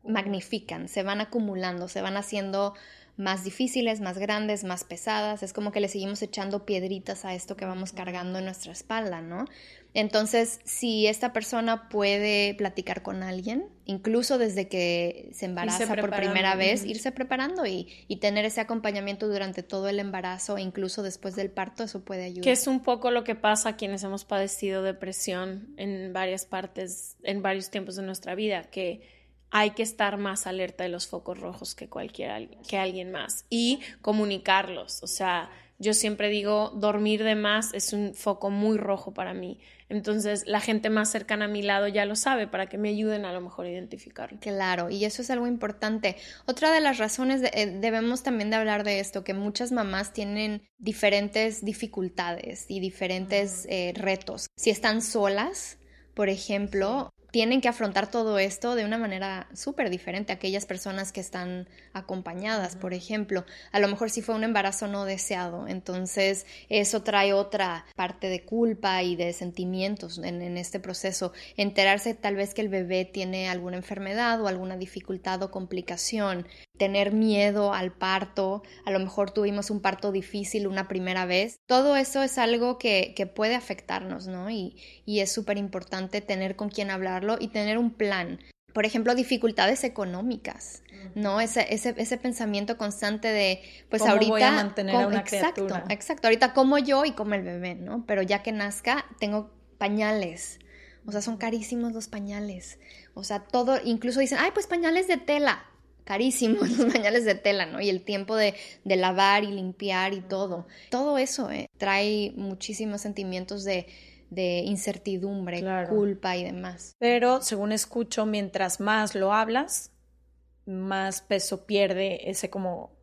magnifican, se van acumulando, se van haciendo más difíciles, más grandes, más pesadas, es como que le seguimos echando piedritas a esto que vamos cargando en nuestra espalda, ¿no? Entonces, si esta persona puede platicar con alguien, incluso desde que se embaraza por primera vez, irse preparando y, tener ese acompañamiento durante todo el embarazo, e incluso después del parto, eso puede ayudar. Que es un poco lo que pasa a quienes hemos padecido depresión en varias partes, en varios tiempos de nuestra vida, que hay que estar más alerta de los focos rojos que cualquier que alguien más y comunicarlos, o sea, yo siempre digo, dormir de más es un foco muy rojo para mí. Entonces, la gente más cercana a mi lado ya lo sabe para que me ayuden a lo mejor a identificarlo. Claro, y eso es algo importante. Otra de las razones, eh, debemos también de hablar de esto, que muchas mamás tienen diferentes dificultades y diferentes eh, retos. Si están solas, por ejemplo, tienen que afrontar todo esto de una manera súper diferente a aquellas personas que están acompañadas, por ejemplo. A lo mejor si fue un embarazo no deseado, entonces eso trae otra parte de culpa y de sentimientos en, en este proceso. Enterarse tal vez que el bebé tiene alguna enfermedad o alguna dificultad o complicación, tener miedo al parto, a lo mejor tuvimos un parto difícil una primera vez. Todo eso es algo que, que puede afectarnos, ¿no? Y, y es súper importante tener con quién y tener un plan. Por ejemplo, dificultades económicas, ¿no? Ese, ese, ese pensamiento constante de, pues ¿Cómo ahorita... Voy a mantener a una exacto, criatura? exacto. Ahorita como yo y como el bebé, ¿no? Pero ya que nazca, tengo pañales. O sea, son carísimos los pañales. O sea, todo, incluso dicen, ay, pues pañales de tela carísimos los pañales de tela, ¿no? Y el tiempo de, de lavar y limpiar y todo. Todo eso ¿eh? trae muchísimos sentimientos de, de incertidumbre, culpa y demás. Pero según escucho, mientras más lo hablas, más peso pierde ese como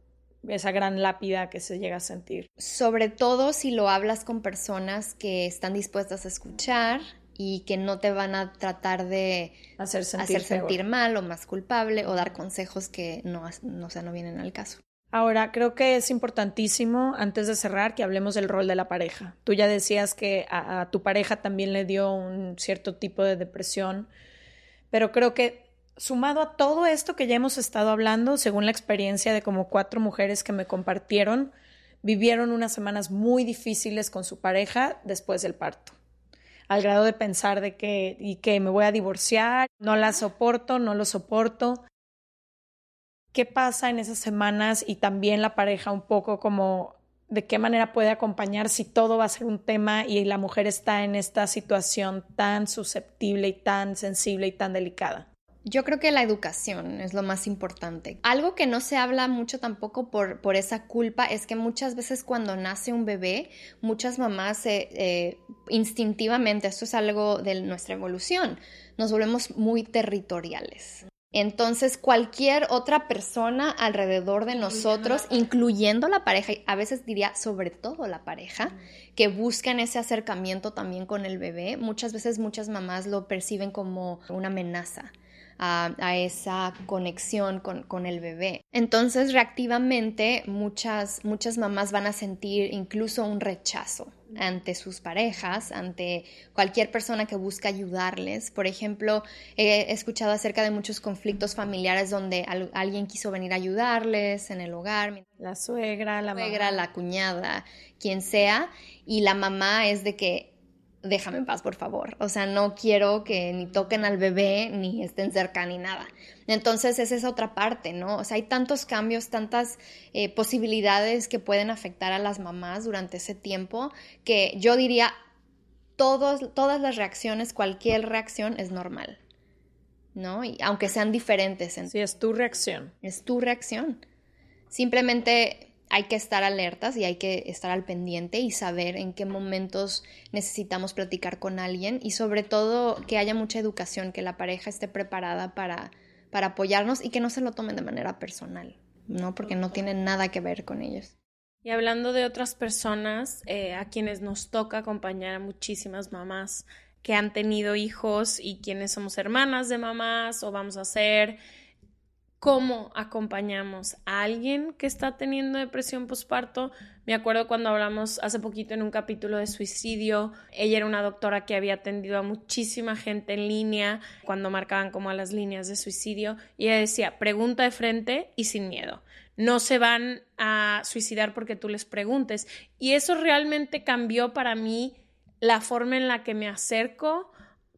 esa gran lápida que se llega a sentir. Sobre todo si lo hablas con personas que están dispuestas a escuchar y que no te van a tratar de hacer sentir, hacer sentir mal o más culpable o dar consejos que no, no, sea, no vienen al caso. Ahora, creo que es importantísimo, antes de cerrar, que hablemos del rol de la pareja. Tú ya decías que a, tu pareja también le dio un cierto tipo de depresión, pero creo que sumado a todo esto que ya hemos estado hablando, según la experiencia de como cuatro mujeres que me compartieron, vivieron unas semanas muy difíciles con su pareja después del parto al grado de pensar de que, y que me voy a divorciar, no la soporto, no lo soporto. ¿Qué pasa en esas semanas y también la pareja un poco como de qué manera puede acompañar si todo va a ser un tema y la mujer está en esta situación tan susceptible y tan sensible y tan delicada? Yo creo que la educación es lo más importante. Algo que no se habla mucho tampoco por, por esa culpa es que muchas veces cuando nace un bebé, muchas mamás eh, instintivamente, esto es algo de nuestra evolución, nos volvemos muy territoriales. Entonces, cualquier otra persona alrededor de nosotros, incluyendo la pareja, y a veces diría sobre todo la pareja, que buscan ese acercamiento también con el bebé, muchas veces muchas mamás lo perciben como una amenaza a, esa conexión con, el bebé. Entonces, reactivamente, muchas, muchas mamás van a sentir incluso un rechazo ante sus parejas, ante cualquier persona que busca ayudarles. Por ejemplo, he escuchado acerca de muchos conflictos familiares donde alguien quiso venir a ayudarles en el hogar. La suegra, la suegra, la cuñada, quien sea, y la mamá es de que déjame en paz, por favor. O sea, no quiero que ni toquen al bebé, ni estén cerca, ni nada. Entonces, esa es otra parte, ¿no? O sea, hay tantos cambios, tantas eh, posibilidades que pueden afectar a las mamás durante ese tiempo, que yo diría, todos, todas las reacciones, cualquier reacción es normal, ¿no? Y aunque sean diferentes. Sí, es tu reacción. Es tu reacción. Simplemente hay que estar alertas y hay que estar al pendiente y saber en qué momentos necesitamos platicar con alguien y sobre todo que haya mucha educación, que la pareja esté preparada para, para apoyarnos y que no se lo tomen de manera personal, ¿no? Porque no tiene nada que ver con ellos. Y hablando de otras personas, eh, a quienes nos toca acompañar a muchísimas mamás que han tenido hijos y quienes somos hermanas de mamás o vamos a ser cómo acompañamos a alguien que está teniendo depresión postparto. Me acuerdo cuando hablamos hace poquito en un capítulo de suicidio, ella era una doctora que había atendido a muchísima gente en línea cuando marcaban como a las líneas de suicidio y ella decía, pregunta de frente y sin miedo. No se van a suicidar porque tú les preguntes. Y eso realmente cambió para mí la forma en la que me acerco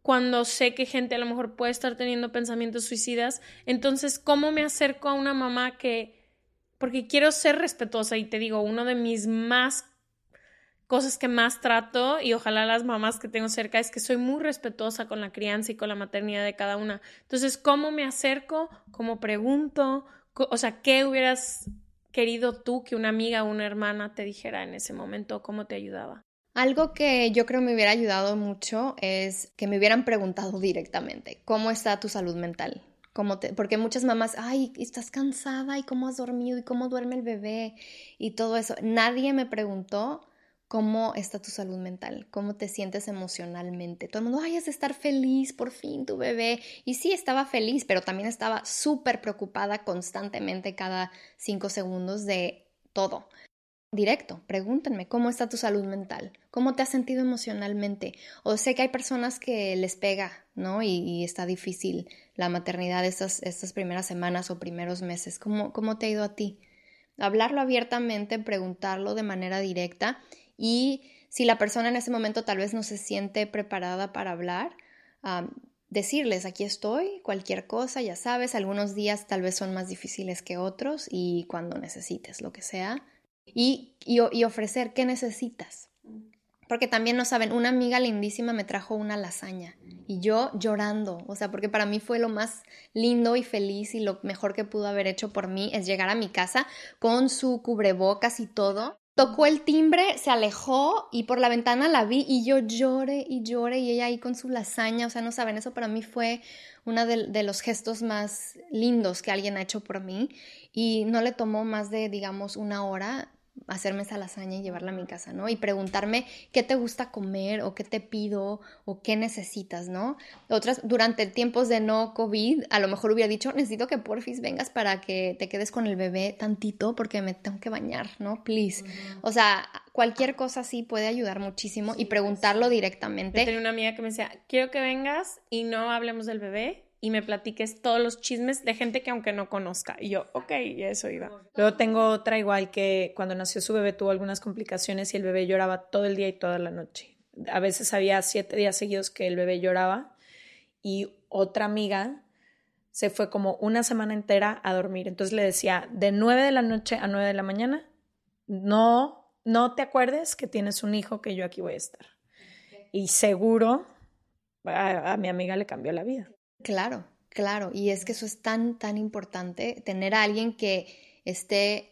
cuando sé que gente a lo mejor puede estar teniendo pensamientos suicidas. Entonces, ¿cómo me acerco a una mamá que... Porque quiero ser respetuosa y te digo, uno de mis más cosas que más trato y ojalá las mamás que tengo cerca es que soy muy respetuosa con la crianza y con la maternidad de cada una. Entonces, ¿cómo me acerco? ¿Cómo pregunto? O sea, ¿qué hubieras querido tú que una amiga o una hermana te dijera en ese momento? ¿Cómo te ayudaba? Algo que yo creo me hubiera ayudado mucho es que me hubieran preguntado directamente, ¿cómo está tu salud mental? ¿Cómo te... Porque muchas mamás, ay, estás cansada y cómo has dormido y cómo duerme el bebé y todo eso. Nadie me preguntó cómo está tu salud mental, cómo te sientes emocionalmente. Todo el mundo, ay, has de estar feliz, por fin tu bebé. Y sí, estaba feliz, pero también estaba súper preocupada constantemente cada cinco segundos de todo directo, pregúntenme cómo está tu salud mental, cómo te has sentido emocionalmente. O sé que hay personas que les pega, ¿no? Y, está difícil la maternidad estas, estas primeras semanas o primeros meses. ¿Cómo, ¿Cómo te ha ido a ti? Hablarlo abiertamente, preguntarlo de manera directa y si la persona en ese momento tal vez no se siente preparada para hablar, decirles, aquí estoy, cualquier cosa, ya sabes, algunos días tal vez son más difíciles que otros y cuando necesites lo que sea, y, y, ofrecer qué necesitas. Porque también no saben, una amiga lindísima me trajo una lasaña y yo llorando, o sea, porque para mí fue lo más lindo y feliz y lo mejor que pudo haber hecho por mí es llegar a mi casa con su cubrebocas y todo. Tocó el timbre, se alejó y por la ventana la vi y yo lloré y lloré y ella ahí con su lasaña, o sea, no saben, eso para mí fue uno de, de los gestos más lindos que alguien ha hecho por mí y no le tomó más de, digamos, una hora hacerme esa lasaña y llevarla a mi casa, ¿no? Y preguntarme qué te gusta comer o qué te pido o qué necesitas, ¿no? Otras, durante tiempos de no COVID, a lo mejor hubiera dicho, necesito que porfis vengas para que te quedes con el bebé tantito porque me tengo que bañar, ¿no? Please. O sea, cualquier cosa así puede ayudar muchísimo y preguntarlo directamente. Yo tenía una amiga que me decía, quiero que vengas y no hablemos del bebé, y me platiques todos los chismes de gente que aunque no conozca. Y yo, ok, y eso iba. Luego tengo otra igual que cuando nació su bebé tuvo algunas complicaciones y el bebé lloraba todo el día y toda la noche. A veces había siete días seguidos que el bebé lloraba y otra amiga se fue como una semana entera a dormir. Entonces le decía, de nueve de la noche a nueve de la mañana, no, no te acuerdes que tienes un hijo que yo aquí voy a estar. Y seguro a mi amiga le cambió la vida. Claro, Claro, y es que eso es tan, tan importante, tener a alguien que esté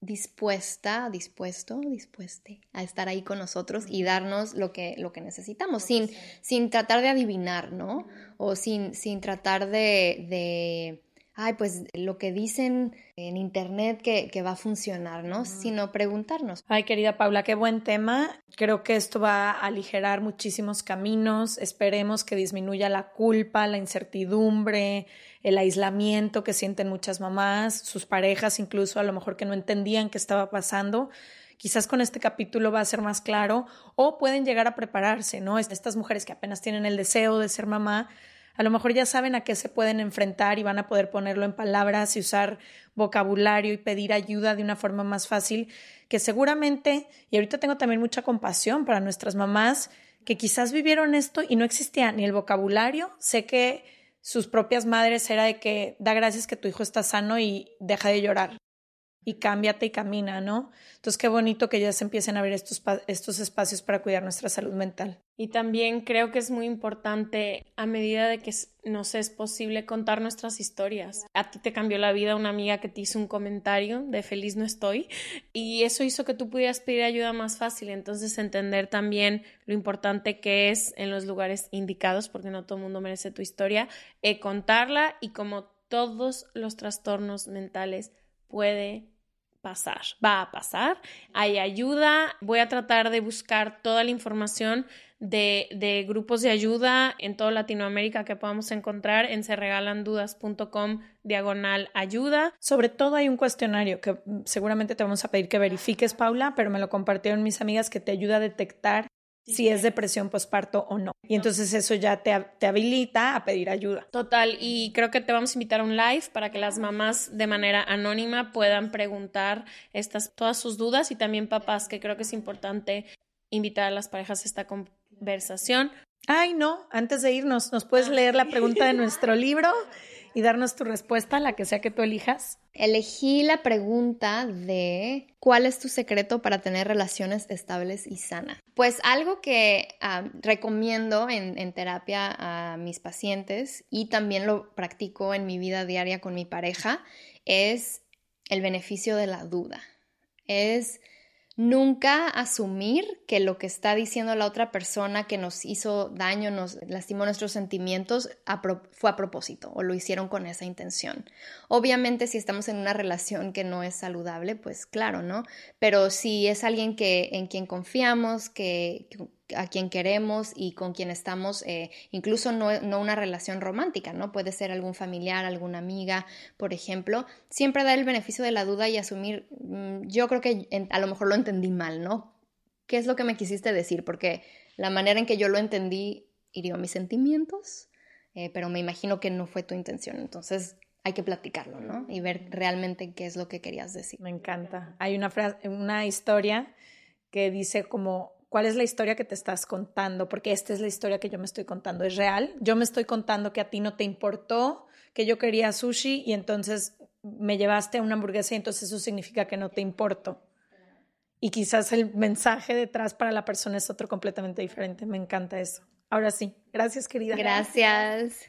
dispuesta, dispuesto, dispueste a estar ahí con nosotros y darnos lo que, lo que necesitamos, sin, sin tratar de adivinar, ¿no? O sin, sin tratar de, de ay, pues lo que dicen en internet que, que va a funcionar, ¿no? Sino preguntarnos. Ay, querida Paula, qué buen tema. Creo que esto va a aligerar muchísimos caminos. Esperemos que disminuya la culpa, la incertidumbre, el aislamiento que sienten muchas mamás, sus parejas incluso a lo mejor que no entendían qué estaba pasando. Quizás con este capítulo va a ser más claro o pueden llegar a prepararse, ¿no? Estas mujeres que apenas tienen el deseo de ser mamá, a lo mejor ya saben a qué se pueden enfrentar y van a poder ponerlo en palabras y usar vocabulario y pedir ayuda de una forma más fácil, que seguramente, y ahorita tengo también mucha compasión para nuestras mamás que quizás vivieron esto y no existía ni el vocabulario. Sé que sus propias madres era de que da gracias que tu hijo está sano y deja de llorar y cámbiate y camina, ¿no? Entonces, qué bonito que ya se empiecen a ver estos, estos espacios para cuidar nuestra salud mental. Y también creo que es muy importante a medida de que nos es posible contar nuestras historias. A ti te cambió la vida una amiga que te hizo un comentario de feliz no estoy y eso hizo que tú pudieras pedir ayuda más fácil. Entonces entender también lo importante que es en los lugares indicados, porque no todo el mundo merece tu historia, eh, contarla y como todos los trastornos mentales puede pasar, va a pasar, hay ayuda, voy a tratar de buscar toda la información de, de, grupos de ayuda en toda Latinoamérica que podamos encontrar en serregalandudas.com diagonal ayuda. Sobre todo hay un cuestionario que seguramente te vamos a pedir que verifiques, Paula, pero me lo compartieron mis amigas que te ayuda a detectar si es depresión postparto o no. Y entonces eso ya te, te, habilita a pedir ayuda. Total, y creo que te vamos a invitar a un live para que las mamás de manera anónima puedan preguntar estas, todas sus dudas y también papás, que creo que es importante invitar a las parejas a esta conversación. Ay, no, antes de irnos, ¿nos puedes leer la pregunta de nuestro libro? y darnos tu respuesta, la que sea que tú elijas? Elegí la pregunta de ¿cuál es tu secreto para tener relaciones estables y sanas? Pues algo que recomiendo en, en terapia a mis pacientes y también lo practico en mi vida diaria con mi pareja es el beneficio de la duda. Es Nunca asumir que lo que está diciendo la otra persona que nos hizo daño, nos lastimó nuestros sentimientos, fue a propósito o lo hicieron con esa intención. Obviamente si estamos en una relación que no es saludable, pues claro, ¿no? Pero si es alguien que, en quien confiamos, que, a quien queremos y con quien estamos, eh, incluso no, no, una relación romántica, ¿no? Puede ser algún familiar, alguna amiga, por ejemplo. Siempre dar el beneficio de la duda y asumir, mm, yo creo que a lo mejor lo entendí mal, ¿no? ¿Qué es lo que me quisiste decir? Porque la manera en que yo lo entendí hirió mis sentimientos, eh, pero me imagino que no fue tu intención. Entonces, hay que platicarlo, ¿no? Y ver realmente qué es lo que querías decir. Me encanta. Hay una, frase, una historia que dice como cuál es la historia que te estás contando, porque esta es la historia que yo me estoy contando, es real. Yo me estoy contando que a ti no te importó, que yo quería sushi y entonces me llevaste a una hamburguesa y entonces eso significa que no te importo. Y quizás el mensaje detrás para la persona es otro completamente diferente. Me encanta eso. Ahora sí, gracias querida. Gracias.